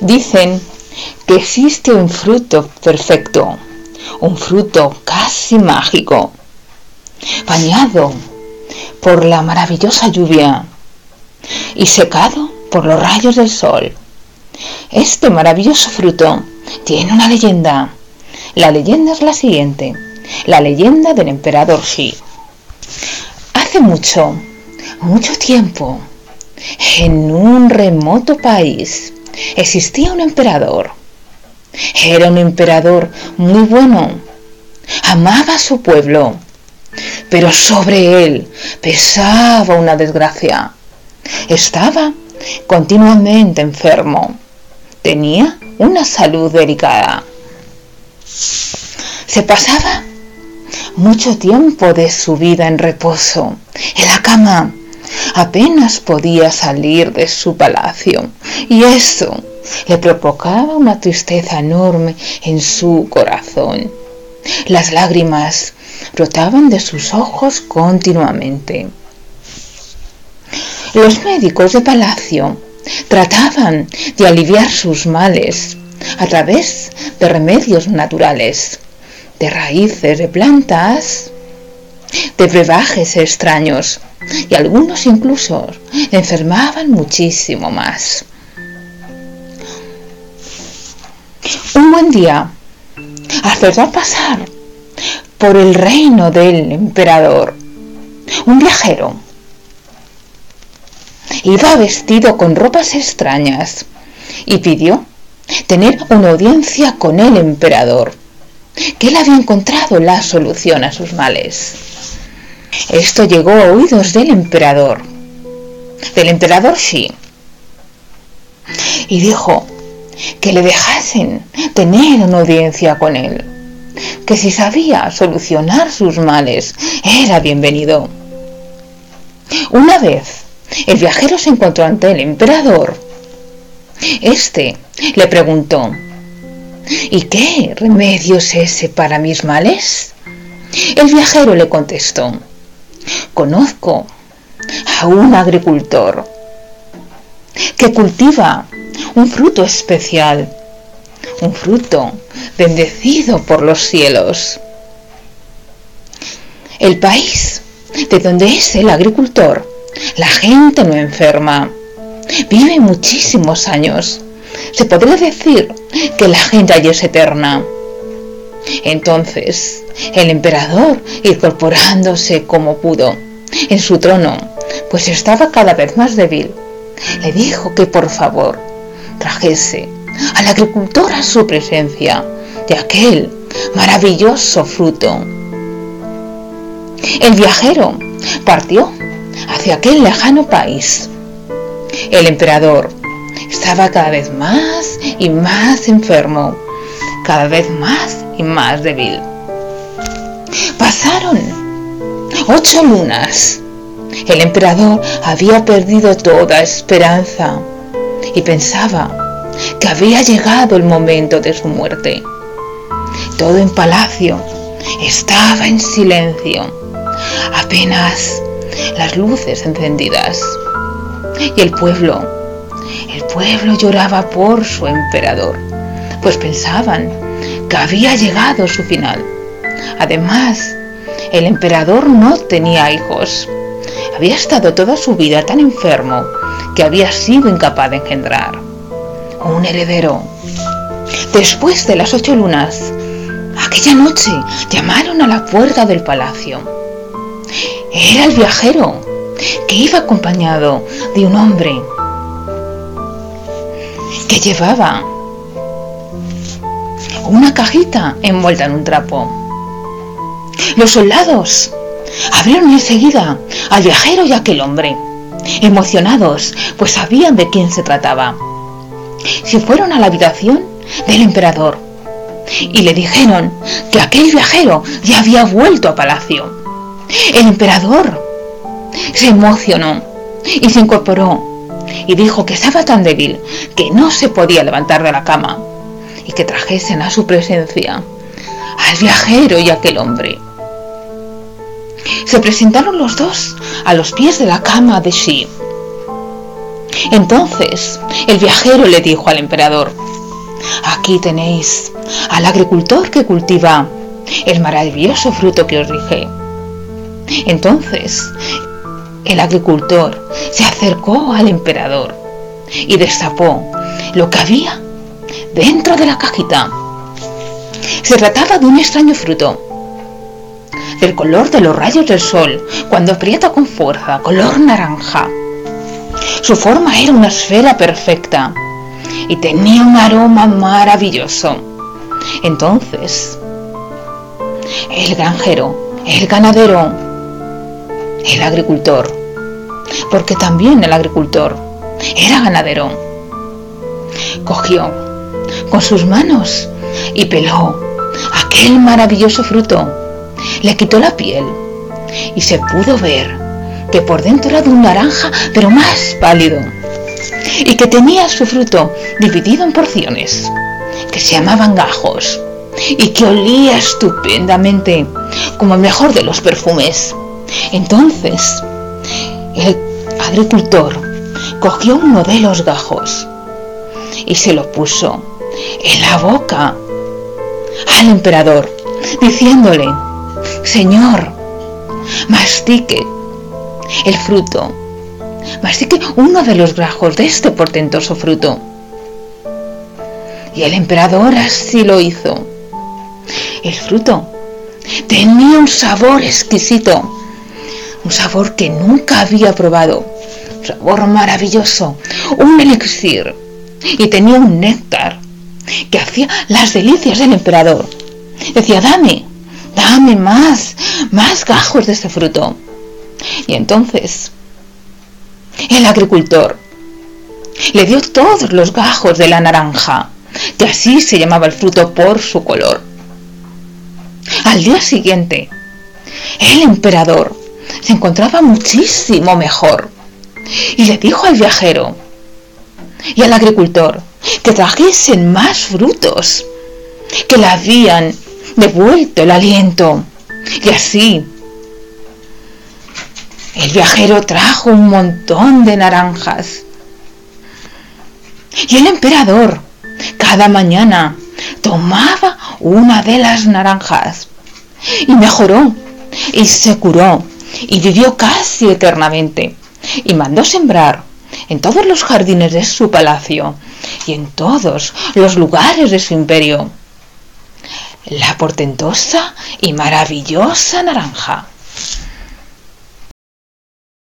Dicen que existe un fruto perfecto, un fruto casi mágico, bañado por la maravillosa lluvia y secado por los rayos del sol. Este maravilloso fruto tiene una leyenda. La leyenda es la siguiente, la leyenda del emperador Xi. Hace mucho, mucho tiempo, en un remoto país existía un emperador. Era un emperador muy bueno. Amaba a su pueblo. Pero sobre él pesaba una desgracia. Estaba continuamente enfermo. Tenía una salud delicada. Se pasaba mucho tiempo de su vida en reposo, en la cama. Apenas podía salir de su palacio y eso le provocaba una tristeza enorme en su corazón. Las lágrimas brotaban de sus ojos continuamente. Los médicos de palacio trataban de aliviar sus males a través de remedios naturales, de raíces de plantas, de brebajes extraños y algunos incluso enfermaban muchísimo más. Un buen día, al pasar por el reino del emperador, un viajero iba vestido con ropas extrañas y pidió tener una audiencia con el emperador, que él había encontrado la solución a sus males. Esto llegó a oídos del emperador, del emperador Xi, y dijo que le dejasen tener una audiencia con él, que si sabía solucionar sus males era bienvenido. Una vez el viajero se encontró ante el emperador. Este le preguntó, ¿y qué remedio es ese para mis males? El viajero le contestó, conozco a un agricultor que cultiva un fruto especial, un fruto bendecido por los cielos. El país de donde es el agricultor la gente no enferma. Vive muchísimos años. Se podría decir que la gente allí es eterna. Entonces, el emperador, incorporándose como pudo en su trono, pues estaba cada vez más débil, le dijo que por favor trajese al agricultor a su presencia de aquel maravilloso fruto. El viajero partió hacia aquel lejano país. El emperador estaba cada vez más y más enfermo, cada vez más más débil. Pasaron ocho lunas. El emperador había perdido toda esperanza y pensaba que había llegado el momento de su muerte. Todo en palacio estaba en silencio. Apenas las luces encendidas. Y el pueblo, el pueblo lloraba por su emperador, pues pensaban que había llegado su final. Además, el emperador no tenía hijos. Había estado toda su vida tan enfermo que había sido incapaz de engendrar un heredero. Después de las ocho lunas, aquella noche llamaron a la puerta del palacio era el viajero, que iba acompañado de un hombre que llevaba una cajita envuelta en un trapo. Los soldados abrieron enseguida al viajero y aquel hombre, emocionados, pues sabían de quién se trataba. Se fueron a la habitación del emperador y le dijeron que aquel viajero ya había vuelto a palacio el emperador se emocionó y se incorporó y dijo que estaba tan débil que no se podía levantar de la cama y que trajesen a su presencia al viajero y aquel hombre. Se presentaron los dos a los pies de la cama de Shi. Entonces el viajero le dijo al emperador, aquí tenéis al agricultor que cultiva el maravilloso fruto que os dije. Entonces el agricultor se acercó al emperador y destapó lo que había dentro de la cajita. Se trataba de un extraño fruto, del color de los rayos del sol, cuando aprieta con fuerza, color naranja. Su forma era una esfera perfecta y tenía un aroma maravilloso. Entonces, el granjero, el ganadero, el agricultor, porque también el agricultor era ganadero, cogió con sus manos y peló aquel maravilloso fruto, le quitó la piel y se pudo ver que por dentro era de un naranja pero más pálido y que tenía su fruto dividido en porciones que se llamaban gajos y que olía estupendamente como el mejor de los perfumes. Entonces, el agricultor cogió uno de los gajos y se lo puso en la boca al emperador, diciéndole, Señor, mastique el fruto, mastique uno de los gajos de este portentoso fruto. Y el emperador así lo hizo. El fruto tenía un sabor exquisito, un sabor que nunca había probado, un sabor maravilloso, un elixir, y tenía un néctar que hacía las delicias del emperador. Decía, dame, dame más, más gajos de este fruto. Y entonces el agricultor le dio todos los gajos de la naranja, que así se llamaba el fruto por su color. Al día siguiente, el emperador se encontraba muchísimo mejor y le dijo al viajero y al agricultor que trajesen más frutos, que le habían devuelto el aliento. Y así, el viajero trajo un montón de naranjas. Y el emperador cada mañana tomaba una de las naranjas y mejoró y se curó y vivió casi eternamente y mandó sembrar en todos los jardines de su palacio y en todos los lugares de su imperio la portentosa y maravillosa naranja.